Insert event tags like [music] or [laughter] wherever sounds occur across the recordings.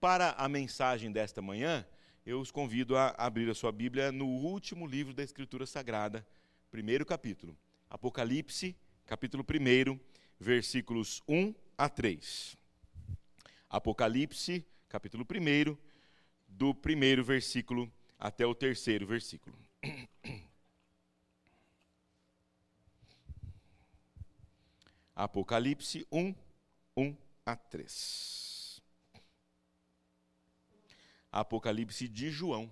Para a mensagem desta manhã, eu os convido a abrir a sua Bíblia no último livro da Escritura Sagrada, primeiro capítulo. Apocalipse, capítulo 1, versículos 1 a 3. Apocalipse, capítulo 1, do primeiro versículo até o terceiro versículo. Apocalipse 1, 1 a 3. Apocalipse de João.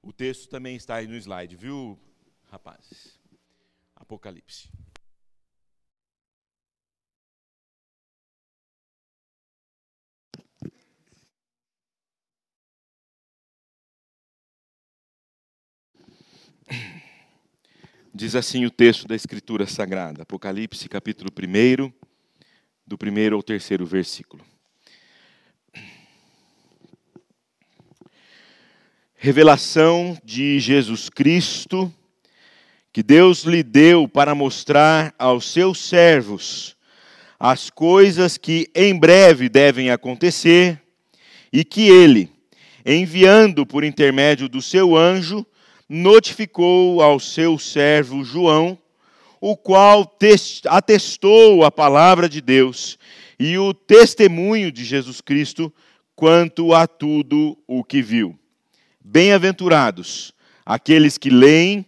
O texto também está aí no slide, viu, rapazes? Apocalipse. Diz assim o texto da Escritura Sagrada, Apocalipse, capítulo 1, do primeiro ao terceiro versículo. Revelação de Jesus Cristo, que Deus lhe deu para mostrar aos seus servos as coisas que em breve devem acontecer, e que ele, enviando por intermédio do seu anjo, notificou ao seu servo João, o qual atestou a palavra de Deus e o testemunho de Jesus Cristo quanto a tudo o que viu. Bem-aventurados aqueles que leem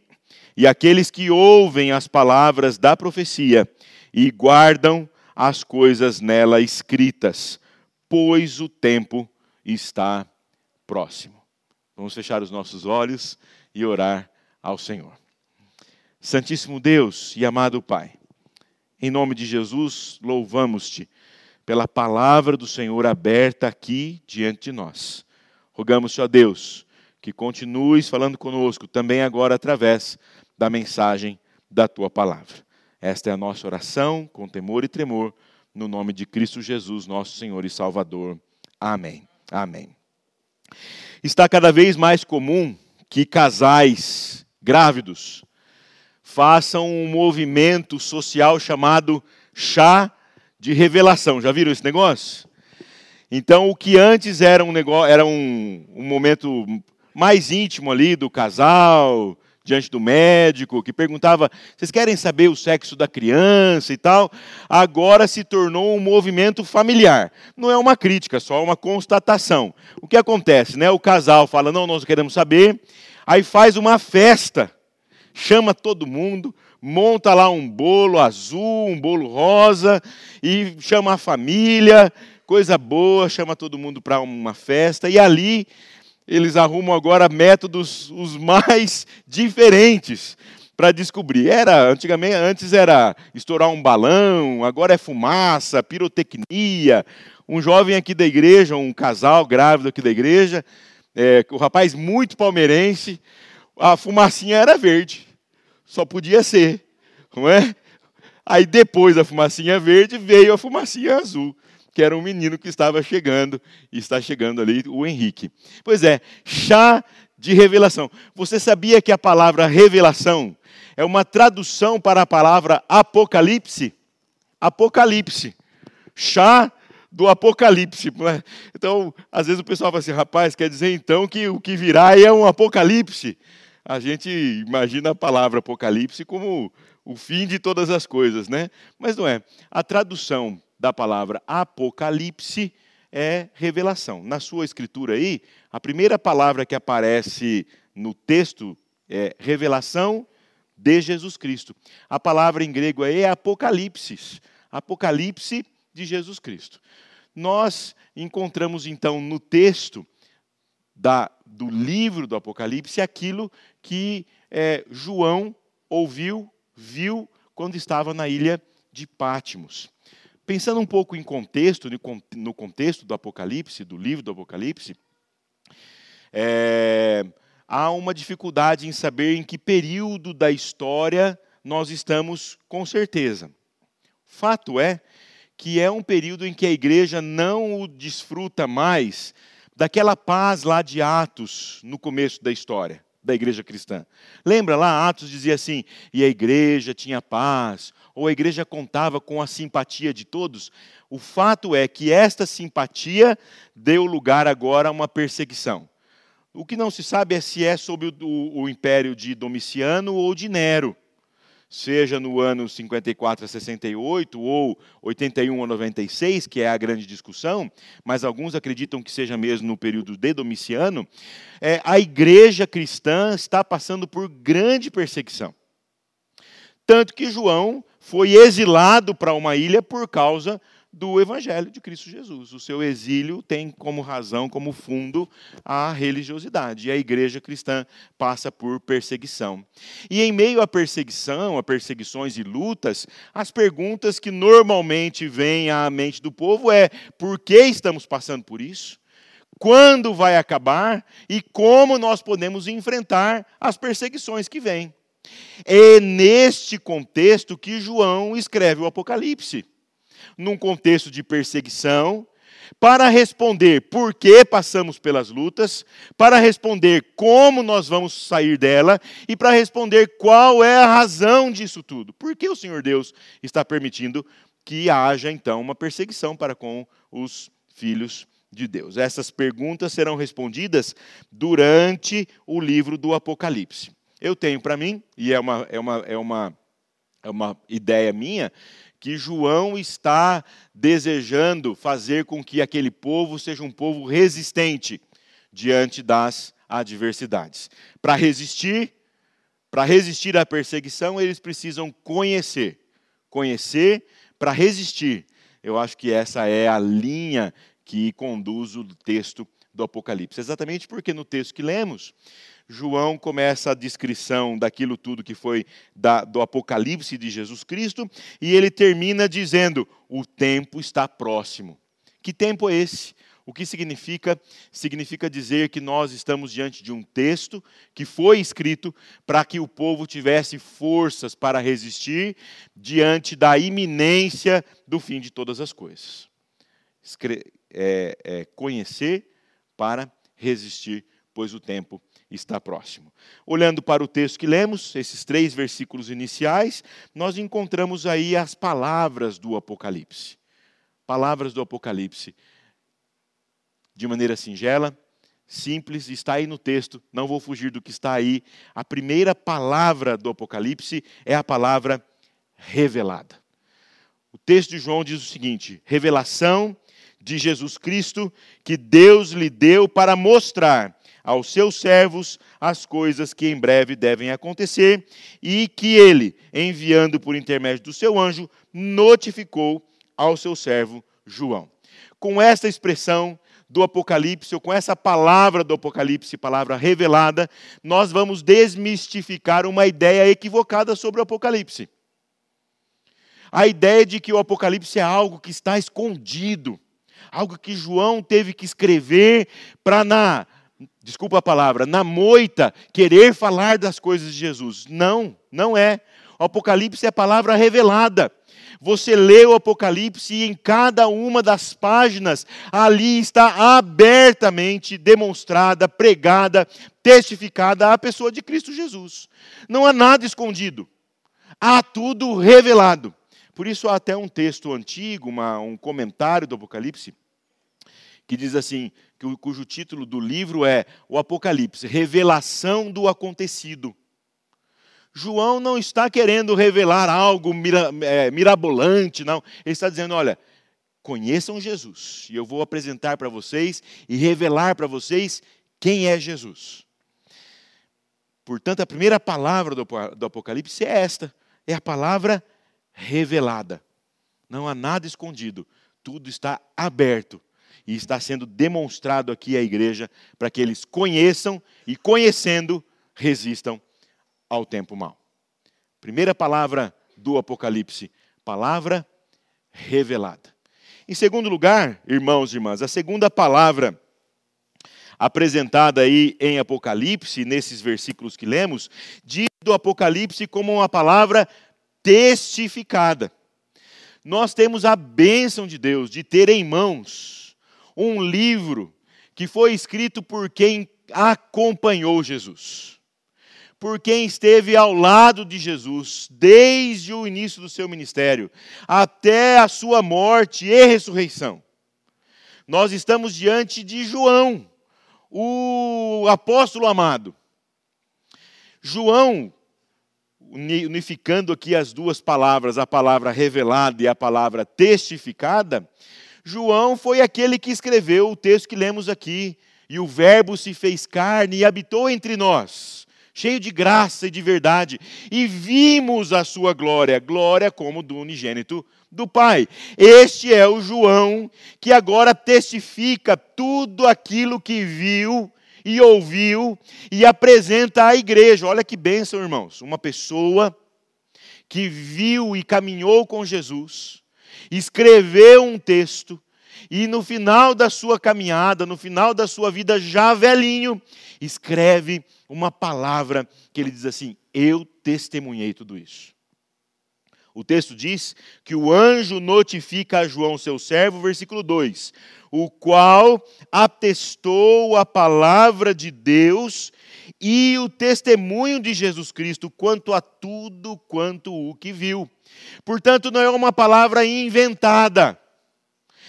e aqueles que ouvem as palavras da profecia e guardam as coisas nela escritas, pois o tempo está próximo. Vamos fechar os nossos olhos e orar ao Senhor. Santíssimo Deus e amado Pai, em nome de Jesus, louvamos-te pela palavra do Senhor aberta aqui diante de nós. Rogamos-te, ó Deus, que continues falando conosco também agora através da mensagem da tua palavra. Esta é a nossa oração, com temor e tremor, no nome de Cristo Jesus, nosso Senhor e Salvador. Amém. Amém. Está cada vez mais comum que casais grávidos façam um movimento social chamado chá de revelação. Já viram esse negócio? Então, o que antes era um negócio, era um, um momento mais íntimo ali do casal, diante do médico, que perguntava: vocês querem saber o sexo da criança e tal? Agora se tornou um movimento familiar. Não é uma crítica, só uma constatação. O que acontece, né? O casal fala: não, nós queremos saber. Aí faz uma festa, chama todo mundo, monta lá um bolo azul, um bolo rosa, e chama a família, coisa boa, chama todo mundo para uma festa, e ali eles arrumam agora métodos os mais [laughs] diferentes para descobrir. Era antigamente, antes era estourar um balão, agora é fumaça, pirotecnia. Um jovem aqui da igreja, um casal grávido aqui da igreja, é, o rapaz muito palmeirense, a fumacinha era verde, só podia ser, não é? Aí depois da fumacinha verde veio a fumacinha azul que era um menino que estava chegando, e está chegando ali, o Henrique. Pois é, chá de revelação. Você sabia que a palavra revelação é uma tradução para a palavra apocalipse? Apocalipse. Chá do apocalipse. Então, às vezes o pessoal fala assim, rapaz, quer dizer então que o que virá é um apocalipse. A gente imagina a palavra apocalipse como o fim de todas as coisas, né? Mas não é. A tradução da palavra Apocalipse é revelação. Na sua escritura aí, a primeira palavra que aparece no texto é revelação de Jesus Cristo. A palavra em grego é Apocalipse, Apocalipse de Jesus Cristo. Nós encontramos então no texto da, do livro do Apocalipse aquilo que é, João ouviu, viu quando estava na ilha de Pátimos. Pensando um pouco em contexto, no contexto do Apocalipse, do livro do Apocalipse, é, há uma dificuldade em saber em que período da história nós estamos com certeza. Fato é que é um período em que a igreja não o desfruta mais daquela paz lá de Atos, no começo da história da igreja cristã. Lembra lá, Atos dizia assim: e a igreja tinha paz, ou a igreja contava com a simpatia de todos. O fato é que esta simpatia deu lugar agora a uma perseguição. O que não se sabe é se é sob o, o, o império de Domiciano ou de Nero seja no ano 54 a 68 ou 81 a 96, que é a grande discussão, mas alguns acreditam que seja mesmo no período de Domiciano, é, a igreja cristã está passando por grande perseguição. Tanto que João foi exilado para uma ilha por causa do Evangelho de Cristo Jesus. O seu exílio tem como razão, como fundo, a religiosidade. E a igreja cristã passa por perseguição. E em meio à perseguição, a perseguições e lutas, as perguntas que normalmente vêm à mente do povo é: por que estamos passando por isso? Quando vai acabar e como nós podemos enfrentar as perseguições que vêm? É neste contexto que João escreve o Apocalipse num contexto de perseguição, para responder por que passamos pelas lutas, para responder como nós vamos sair dela e para responder qual é a razão disso tudo. Por que o Senhor Deus está permitindo que haja então uma perseguição para com os filhos de Deus? Essas perguntas serão respondidas durante o livro do Apocalipse. Eu tenho para mim, e é uma, é uma, é uma, é uma ideia minha, que João está desejando fazer com que aquele povo seja um povo resistente diante das adversidades. Para resistir, para resistir à perseguição, eles precisam conhecer. Conhecer para resistir. Eu acho que essa é a linha que conduz o texto do Apocalipse. Exatamente porque no texto que lemos, João começa a descrição daquilo tudo que foi da, do Apocalipse de Jesus Cristo, e ele termina dizendo: o tempo está próximo. Que tempo é esse? O que significa? Significa dizer que nós estamos diante de um texto que foi escrito para que o povo tivesse forças para resistir diante da iminência do fim de todas as coisas. É, é, conhecer para resistir, pois o tempo está próximo. Olhando para o texto que lemos, esses três versículos iniciais, nós encontramos aí as palavras do Apocalipse. Palavras do Apocalipse. De maneira singela, simples, está aí no texto, não vou fugir do que está aí. A primeira palavra do Apocalipse é a palavra revelada. O texto de João diz o seguinte: revelação de Jesus Cristo que Deus lhe deu para mostrar aos seus servos as coisas que em breve devem acontecer e que ele, enviando por intermédio do seu anjo, notificou ao seu servo João. Com esta expressão do Apocalipse, ou com essa palavra do Apocalipse, palavra revelada, nós vamos desmistificar uma ideia equivocada sobre o Apocalipse. A ideia de que o Apocalipse é algo que está escondido, algo que João teve que escrever para na desculpa a palavra, na moita, querer falar das coisas de Jesus. Não, não é. O Apocalipse é a palavra revelada. Você lê o Apocalipse e em cada uma das páginas ali está abertamente demonstrada, pregada, testificada a pessoa de Cristo Jesus. Não há nada escondido. Há tudo revelado. Por isso há até um texto antigo, uma, um comentário do Apocalipse, que diz assim: cujo título do livro é O Apocalipse Revelação do Acontecido. João não está querendo revelar algo mira, é, mirabolante, não. Ele está dizendo: olha, conheçam Jesus, e eu vou apresentar para vocês e revelar para vocês quem é Jesus. Portanto, a primeira palavra do, do Apocalipse é esta: é a palavra revelada. Não há nada escondido, tudo está aberto e está sendo demonstrado aqui à igreja para que eles conheçam e, conhecendo, resistam ao tempo mau. Primeira palavra do Apocalipse, palavra revelada. Em segundo lugar, irmãos e irmãs, a segunda palavra apresentada aí em Apocalipse, nesses versículos que lemos, diz do Apocalipse como uma palavra testificada. Nós temos a bênção de Deus de ter em mãos um livro que foi escrito por quem acompanhou Jesus. por quem esteve ao lado de Jesus desde o início do seu ministério até a sua morte e ressurreição. Nós estamos diante de João, o apóstolo amado. João, unificando aqui as duas palavras, a palavra revelada e a palavra testificada, João foi aquele que escreveu o texto que lemos aqui, e o Verbo se fez carne e habitou entre nós, cheio de graça e de verdade, e vimos a sua glória, glória como do unigênito do Pai. Este é o João que agora testifica tudo aquilo que viu e ouviu e apresenta à igreja. Olha que bênção, irmãos. Uma pessoa que viu e caminhou com Jesus, escreveu um texto, e no final da sua caminhada, no final da sua vida já velhinho, escreve uma palavra que ele diz assim: Eu testemunhei tudo isso. O texto diz que o anjo notifica a João, seu servo, versículo 2: o qual atestou a palavra de Deus e o testemunho de Jesus Cristo quanto a tudo quanto o que viu. Portanto, não é uma palavra inventada,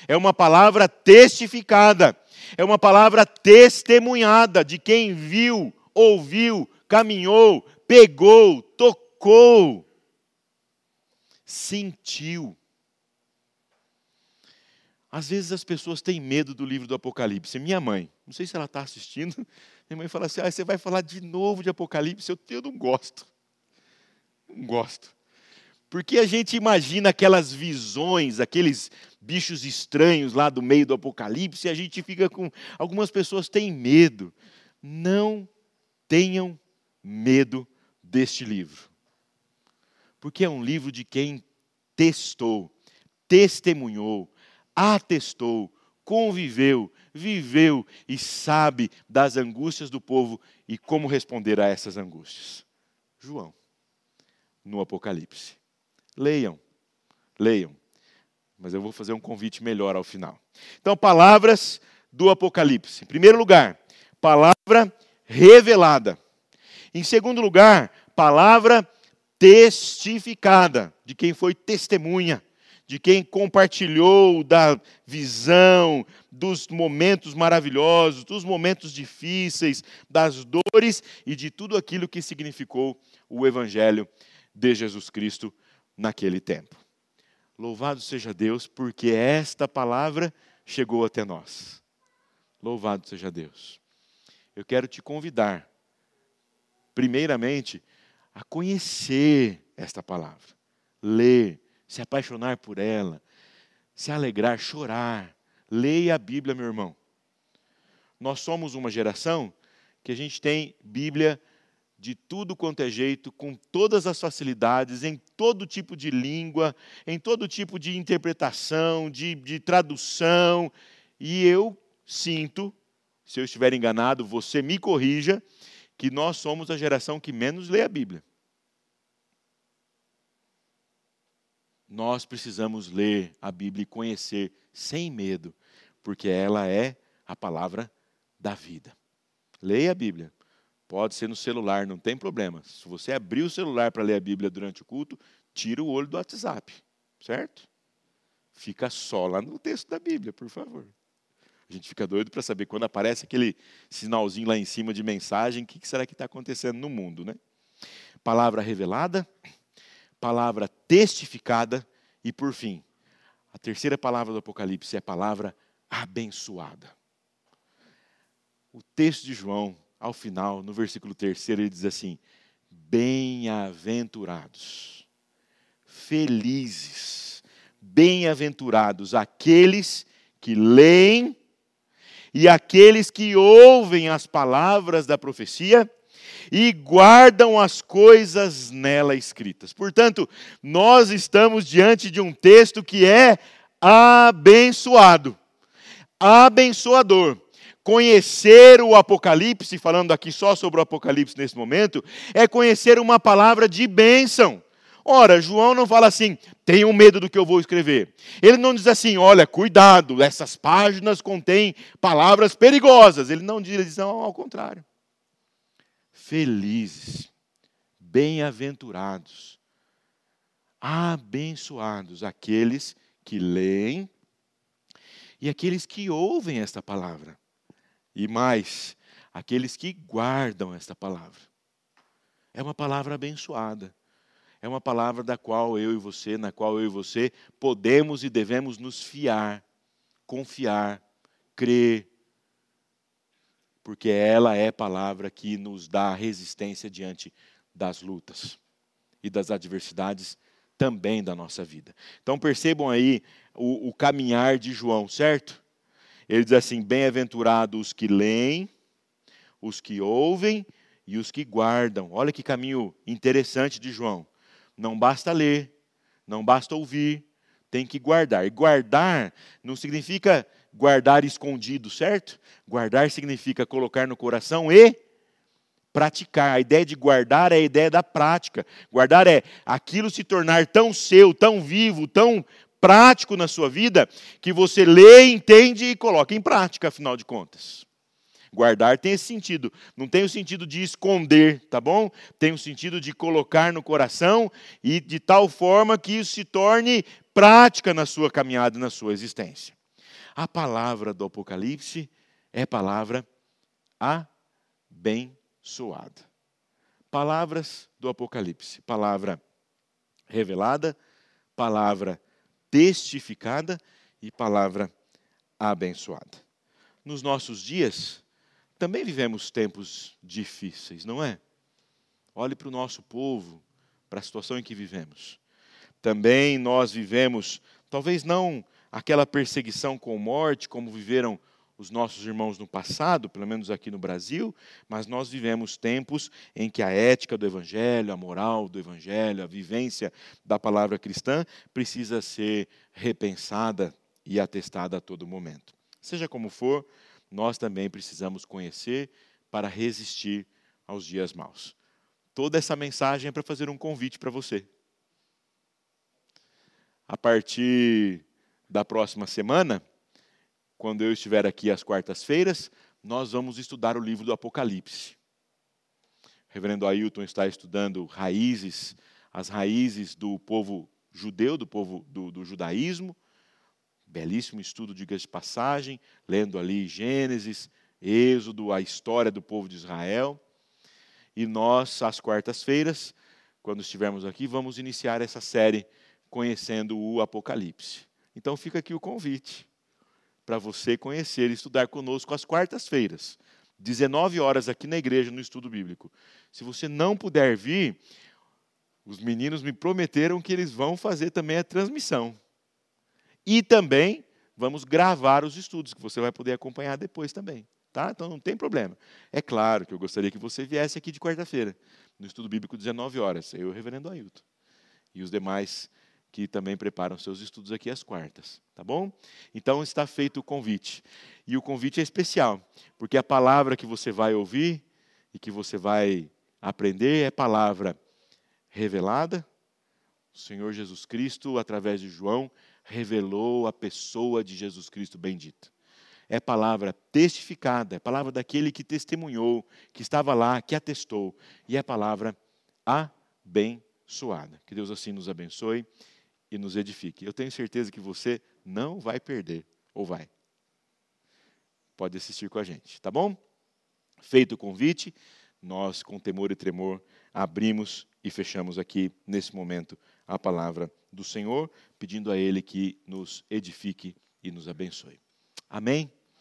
é uma palavra testificada, é uma palavra testemunhada de quem viu, ouviu, caminhou, pegou, tocou sentiu. Às vezes as pessoas têm medo do livro do Apocalipse. Minha mãe, não sei se ela está assistindo, minha mãe fala assim: ah, você vai falar de novo de Apocalipse? Eu, eu não gosto. Não gosto. Porque a gente imagina aquelas visões, aqueles bichos estranhos lá do meio do Apocalipse, e a gente fica com. Algumas pessoas têm medo. Não tenham medo deste livro porque é um livro de quem testou, testemunhou, atestou, conviveu, viveu e sabe das angústias do povo e como responder a essas angústias. João, no Apocalipse. Leiam, leiam. Mas eu vou fazer um convite melhor ao final. Então, palavras do Apocalipse. Em primeiro lugar, palavra revelada. Em segundo lugar, palavra testificada, de quem foi testemunha, de quem compartilhou da visão, dos momentos maravilhosos, dos momentos difíceis, das dores e de tudo aquilo que significou o Evangelho de Jesus Cristo naquele tempo. Louvado seja Deus, porque esta palavra chegou até nós. Louvado seja Deus. Eu quero te convidar, primeiramente, a conhecer esta palavra, ler, se apaixonar por ela, se alegrar, chorar. Leia a Bíblia, meu irmão. Nós somos uma geração que a gente tem Bíblia de tudo quanto é jeito, com todas as facilidades, em todo tipo de língua, em todo tipo de interpretação, de, de tradução. E eu sinto, se eu estiver enganado, você me corrija, que nós somos a geração que menos lê a Bíblia. Nós precisamos ler a Bíblia e conhecer sem medo, porque ela é a palavra da vida. Leia a Bíblia. Pode ser no celular, não tem problema. Se você abrir o celular para ler a Bíblia durante o culto, tira o olho do WhatsApp, certo? Fica só lá no texto da Bíblia, por favor. A gente fica doido para saber quando aparece aquele sinalzinho lá em cima de mensagem, o que será que está acontecendo no mundo, né? Palavra revelada, palavra testificada e, por fim, a terceira palavra do Apocalipse é a palavra abençoada. O texto de João, ao final, no versículo terceiro, ele diz assim: Bem-aventurados, felizes, bem-aventurados aqueles que leem e aqueles que ouvem as palavras da profecia e guardam as coisas nela escritas. Portanto, nós estamos diante de um texto que é abençoado, abençoador. Conhecer o Apocalipse, falando aqui só sobre o Apocalipse nesse momento, é conhecer uma palavra de bênção. Ora, João não fala assim, tenham medo do que eu vou escrever. Ele não diz assim, olha, cuidado, essas páginas contêm palavras perigosas. Ele não diz, ele diz não, ao contrário. Felizes. bem-aventurados, abençoados aqueles que leem e aqueles que ouvem esta palavra. E mais, aqueles que guardam esta palavra. É uma palavra abençoada. É uma palavra da qual eu e você, na qual eu e você podemos e devemos nos fiar, confiar, crer, porque ela é palavra que nos dá resistência diante das lutas e das adversidades também da nossa vida. Então percebam aí o, o caminhar de João, certo? Ele diz assim: Bem-aventurados os que leem, os que ouvem e os que guardam. Olha que caminho interessante de João. Não basta ler, não basta ouvir, tem que guardar. E guardar não significa guardar escondido, certo? Guardar significa colocar no coração e praticar. A ideia de guardar é a ideia da prática. Guardar é aquilo se tornar tão seu, tão vivo, tão prático na sua vida, que você lê, entende e coloca em prática, afinal de contas. Guardar tem esse sentido. Não tem o sentido de esconder, tá bom? Tem o sentido de colocar no coração e de tal forma que isso se torne prática na sua caminhada, na sua existência. A palavra do Apocalipse é palavra abençoada. Palavras do Apocalipse, palavra revelada, palavra testificada e palavra abençoada. Nos nossos dias, também vivemos tempos difíceis, não é? Olhe para o nosso povo, para a situação em que vivemos. Também nós vivemos, talvez não aquela perseguição com morte, como viveram os nossos irmãos no passado, pelo menos aqui no Brasil, mas nós vivemos tempos em que a ética do Evangelho, a moral do Evangelho, a vivência da palavra cristã precisa ser repensada e atestada a todo momento. Seja como for, nós também precisamos conhecer para resistir aos dias maus. Toda essa mensagem é para fazer um convite para você. A partir da próxima semana, quando eu estiver aqui às quartas-feiras, nós vamos estudar o livro do Apocalipse. O reverendo Ailton está estudando raízes, as raízes do povo judeu, do povo do, do judaísmo. Belíssimo estudo, diga de passagem, lendo ali Gênesis, Êxodo, a história do povo de Israel. E nós, às quartas-feiras, quando estivermos aqui, vamos iniciar essa série conhecendo o Apocalipse. Então fica aqui o convite para você conhecer e estudar conosco às quartas-feiras, 19 horas aqui na igreja no estudo bíblico. Se você não puder vir, os meninos me prometeram que eles vão fazer também a transmissão. E também vamos gravar os estudos, que você vai poder acompanhar depois também. Tá? Então não tem problema. É claro que eu gostaria que você viesse aqui de quarta-feira, no estudo bíblico, 19 horas, eu e o reverendo Ailton. E os demais que também preparam seus estudos aqui às quartas, tá bom? Então está feito o convite. E o convite é especial, porque a palavra que você vai ouvir e que você vai aprender é palavra revelada. O Senhor Jesus Cristo, através de João, revelou a pessoa de Jesus Cristo bendito. É palavra testificada, é palavra daquele que testemunhou, que estava lá, que atestou, e é palavra abençoada. Que Deus assim nos abençoe e nos edifique. Eu tenho certeza que você não vai perder, ou vai. Pode assistir com a gente, tá bom? Feito o convite, nós, com temor e tremor, abrimos e fechamos aqui, nesse momento, a palavra do Senhor, pedindo a Ele que nos edifique e nos abençoe. Amém?